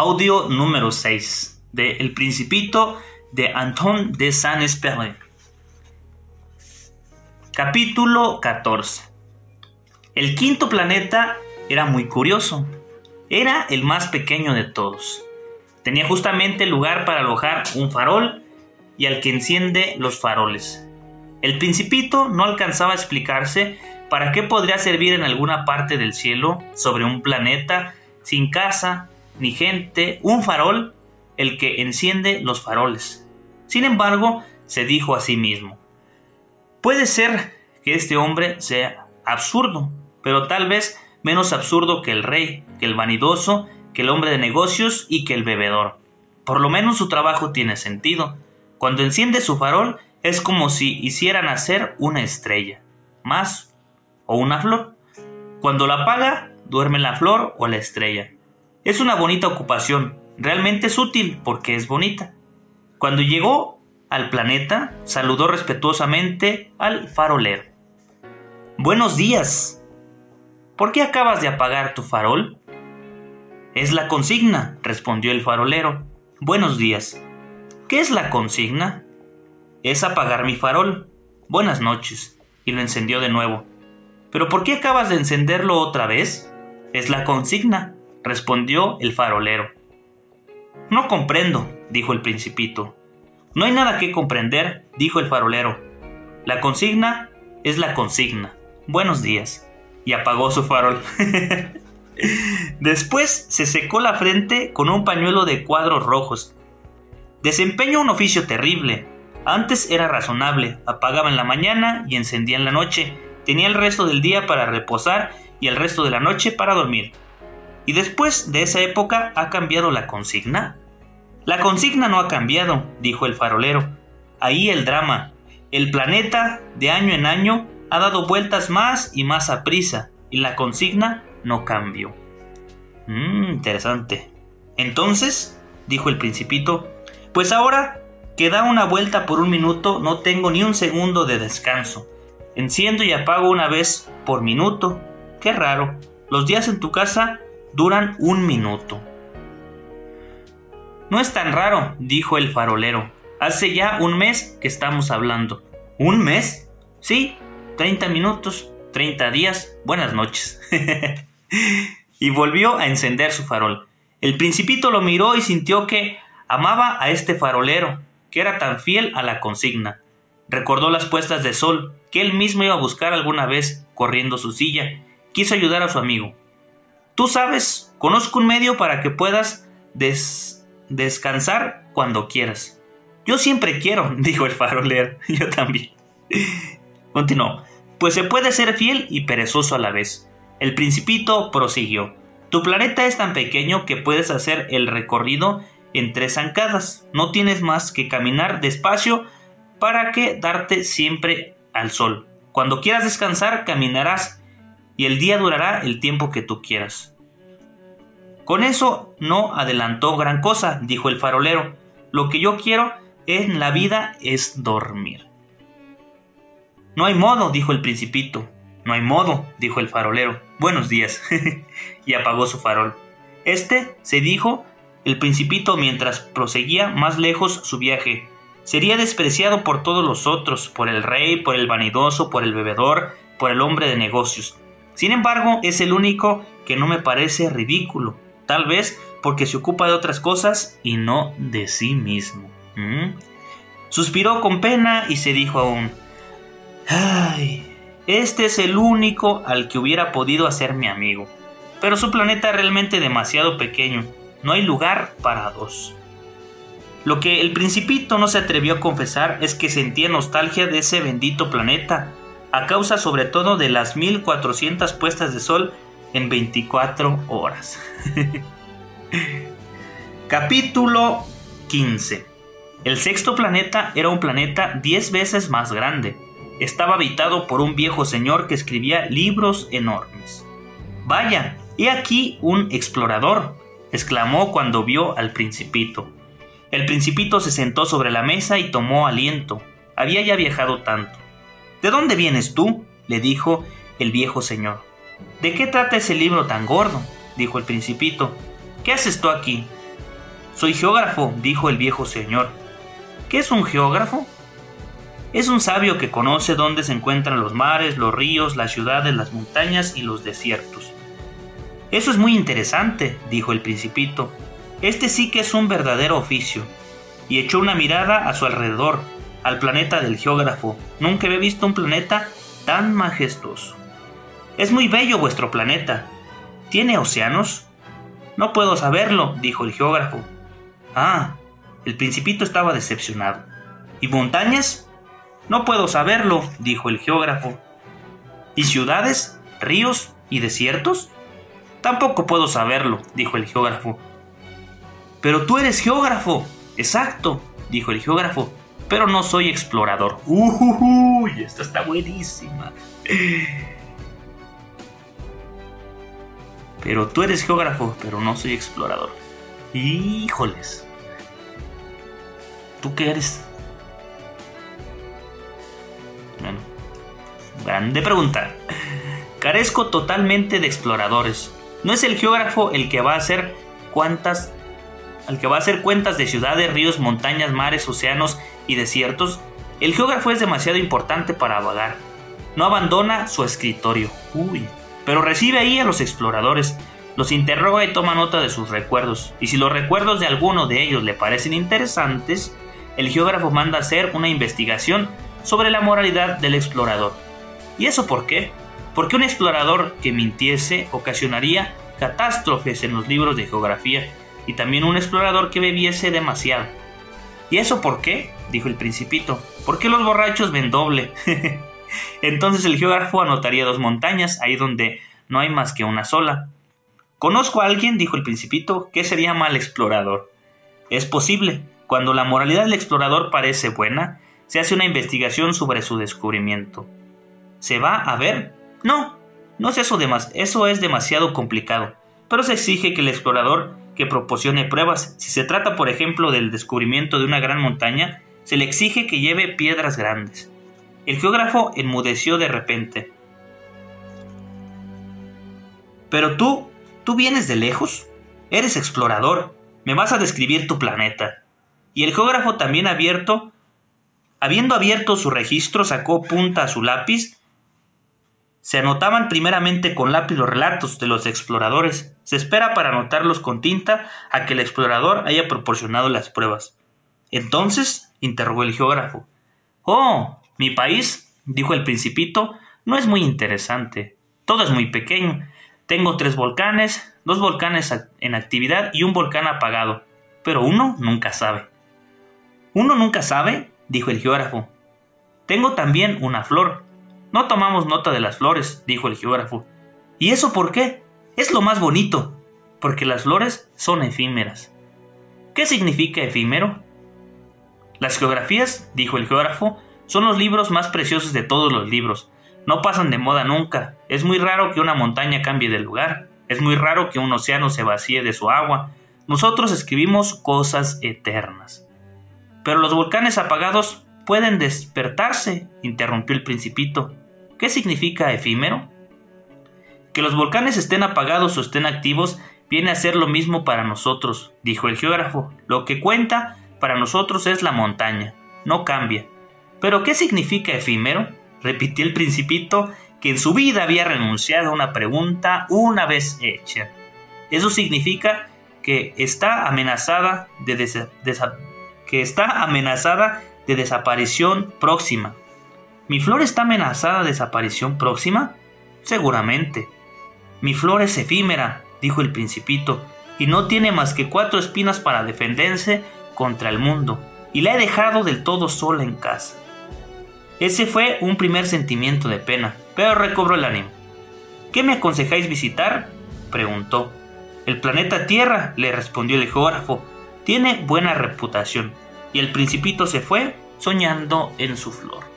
Audio número 6 de El Principito de Anton de Saint-Exupéry. Capítulo 14. El quinto planeta era muy curioso. Era el más pequeño de todos. Tenía justamente lugar para alojar un farol y al que enciende los faroles. El principito no alcanzaba a explicarse para qué podría servir en alguna parte del cielo, sobre un planeta, sin casa, ni gente, un farol, el que enciende los faroles. Sin embargo, se dijo a sí mismo, puede ser que este hombre sea absurdo, pero tal vez menos absurdo que el rey, que el vanidoso, que el hombre de negocios y que el bebedor. Por lo menos su trabajo tiene sentido. Cuando enciende su farol es como si hiciera nacer una estrella, más o una flor. Cuando la apaga, duerme la flor o la estrella. Es una bonita ocupación, realmente es útil porque es bonita. Cuando llegó al planeta, saludó respetuosamente al farolero. Buenos días. ¿Por qué acabas de apagar tu farol? Es la consigna, respondió el farolero. Buenos días. ¿Qué es la consigna? Es apagar mi farol. Buenas noches. Y lo encendió de nuevo. ¿Pero por qué acabas de encenderlo otra vez? Es la consigna, respondió el farolero. No comprendo, dijo el principito. No hay nada que comprender, dijo el farolero. La consigna es la consigna. Buenos días. Y apagó su farol. Después se secó la frente con un pañuelo de cuadros rojos. Desempeño un oficio terrible. Antes era razonable, apagaba en la mañana y encendía en la noche. Tenía el resto del día para reposar y el resto de la noche para dormir. Y después de esa época ha cambiado la consigna. La consigna no ha cambiado, dijo el farolero. Ahí el drama. El planeta, de año en año, ha dado vueltas más y más a prisa, y la consigna no cambió. Mmm, interesante. Entonces, dijo el principito, pues ahora que da una vuelta por un minuto no tengo ni un segundo de descanso. Enciendo y apago una vez por minuto. Qué raro. Los días en tu casa duran un minuto. No es tan raro, dijo el farolero. Hace ya un mes que estamos hablando. ¿Un mes? Sí, 30 minutos, 30 días, buenas noches. y volvió a encender su farol. El principito lo miró y sintió que amaba a este farolero, que era tan fiel a la consigna. Recordó las puestas de sol, que él mismo iba a buscar alguna vez corriendo su silla. Quiso ayudar a su amigo. Tú sabes, conozco un medio para que puedas des descansar cuando quieras. Yo siempre quiero, dijo el farolero. Yo también. Continuó. Pues se puede ser fiel y perezoso a la vez. El principito prosiguió. Tu planeta es tan pequeño que puedes hacer el recorrido en tres zancadas. No tienes más que caminar despacio para que darte siempre al sol. Cuando quieras descansar, caminarás y el día durará el tiempo que tú quieras. Con eso no adelantó gran cosa, dijo el farolero. Lo que yo quiero en la vida es dormir. No hay modo, dijo el principito. No hay modo, dijo el farolero. Buenos días. y apagó su farol. Este, se dijo el principito mientras proseguía más lejos su viaje. Sería despreciado por todos los otros, por el rey, por el vanidoso, por el bebedor, por el hombre de negocios. Sin embargo, es el único que no me parece ridículo tal vez porque se ocupa de otras cosas y no de sí mismo. ¿Mm? Suspiró con pena y se dijo aún, ay, este es el único al que hubiera podido hacer mi amigo. Pero su planeta es realmente demasiado pequeño, no hay lugar para dos. Lo que el principito no se atrevió a confesar es que sentía nostalgia de ese bendito planeta, a causa sobre todo de las 1400 puestas de sol en 24 horas. Capítulo 15 El sexto planeta era un planeta diez veces más grande. Estaba habitado por un viejo señor que escribía libros enormes. Vaya, he aquí un explorador, exclamó cuando vio al principito. El principito se sentó sobre la mesa y tomó aliento. Había ya viajado tanto. ¿De dónde vienes tú? le dijo el viejo señor. ¿De qué trata ese libro tan gordo? dijo el principito. ¿Qué haces tú aquí? Soy geógrafo, dijo el viejo señor. ¿Qué es un geógrafo? Es un sabio que conoce dónde se encuentran los mares, los ríos, las ciudades, las montañas y los desiertos. Eso es muy interesante, dijo el principito. Este sí que es un verdadero oficio. Y echó una mirada a su alrededor, al planeta del geógrafo. Nunca había visto un planeta tan majestuoso. Es muy bello vuestro planeta. ¿Tiene océanos? No puedo saberlo, dijo el geógrafo. Ah, el principito estaba decepcionado. ¿Y montañas? No puedo saberlo, dijo el geógrafo. ¿Y ciudades, ríos y desiertos? Tampoco puedo saberlo, dijo el geógrafo. Pero tú eres geógrafo. Exacto, dijo el geógrafo. Pero no soy explorador. Uy, esta está buenísima. Pero tú eres geógrafo, pero no soy explorador. Híjoles. ¿Tú qué eres? Bueno, grande pregunta. Carezco totalmente de exploradores. No es el geógrafo el que va a hacer cuántas al que va a hacer cuentas de ciudades, ríos, montañas, mares, océanos y desiertos, el geógrafo es demasiado importante para vagar. No abandona su escritorio. Uy. Pero recibe ahí a los exploradores, los interroga y toma nota de sus recuerdos. Y si los recuerdos de alguno de ellos le parecen interesantes, el geógrafo manda hacer una investigación sobre la moralidad del explorador. ¿Y eso por qué? Porque un explorador que mintiese ocasionaría catástrofes en los libros de geografía y también un explorador que bebiese demasiado. ¿Y eso por qué? dijo el principito. ¿Por qué los borrachos ven doble? Entonces el geógrafo anotaría dos montañas, ahí donde no hay más que una sola. Conozco a alguien, dijo el principito, que sería mal explorador. Es posible. Cuando la moralidad del explorador parece buena, se hace una investigación sobre su descubrimiento. ¿Se va a ver? No, no es eso, eso es demasiado complicado, pero se exige que el explorador que proporcione pruebas. Si se trata, por ejemplo, del descubrimiento de una gran montaña, se le exige que lleve piedras grandes. El geógrafo enmudeció de repente. Pero tú, tú vienes de lejos. Eres explorador. Me vas a describir tu planeta. Y el geógrafo también abierto, habiendo abierto su registro, sacó punta a su lápiz se anotaban primeramente con lápiz los relatos de los exploradores. Se espera para anotarlos con tinta a que el explorador haya proporcionado las pruebas. Entonces, interrogó el geógrafo. Oh, mi país, dijo el principito, no es muy interesante. Todo es muy pequeño. Tengo tres volcanes, dos volcanes en actividad y un volcán apagado. Pero uno nunca sabe. ¿Uno nunca sabe? dijo el geógrafo. Tengo también una flor, no tomamos nota de las flores, dijo el geógrafo. ¿Y eso por qué? Es lo más bonito, porque las flores son efímeras. ¿Qué significa efímero? Las geografías, dijo el geógrafo, son los libros más preciosos de todos los libros. No pasan de moda nunca. Es muy raro que una montaña cambie de lugar. Es muy raro que un océano se vacíe de su agua. Nosotros escribimos cosas eternas. Pero los volcanes apagados pueden despertarse, interrumpió el principito. ¿Qué significa efímero? Que los volcanes estén apagados o estén activos viene a ser lo mismo para nosotros, dijo el geógrafo. Lo que cuenta para nosotros es la montaña, no cambia. ¿Pero qué significa efímero? repitió el principito, que en su vida había renunciado a una pregunta una vez hecha. Eso significa que está amenazada de que está amenazada de desaparición próxima. ¿Mi flor está amenazada de desaparición próxima? Seguramente. Mi flor es efímera, dijo el principito, y no tiene más que cuatro espinas para defenderse contra el mundo, y la he dejado del todo sola en casa. Ese fue un primer sentimiento de pena, pero recobró el ánimo. ¿Qué me aconsejáis visitar? preguntó. El planeta Tierra, le respondió el geógrafo. tiene buena reputación y el principito se fue soñando en su flor.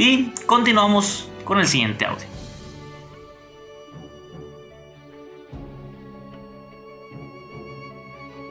Y continuamos con el siguiente audio.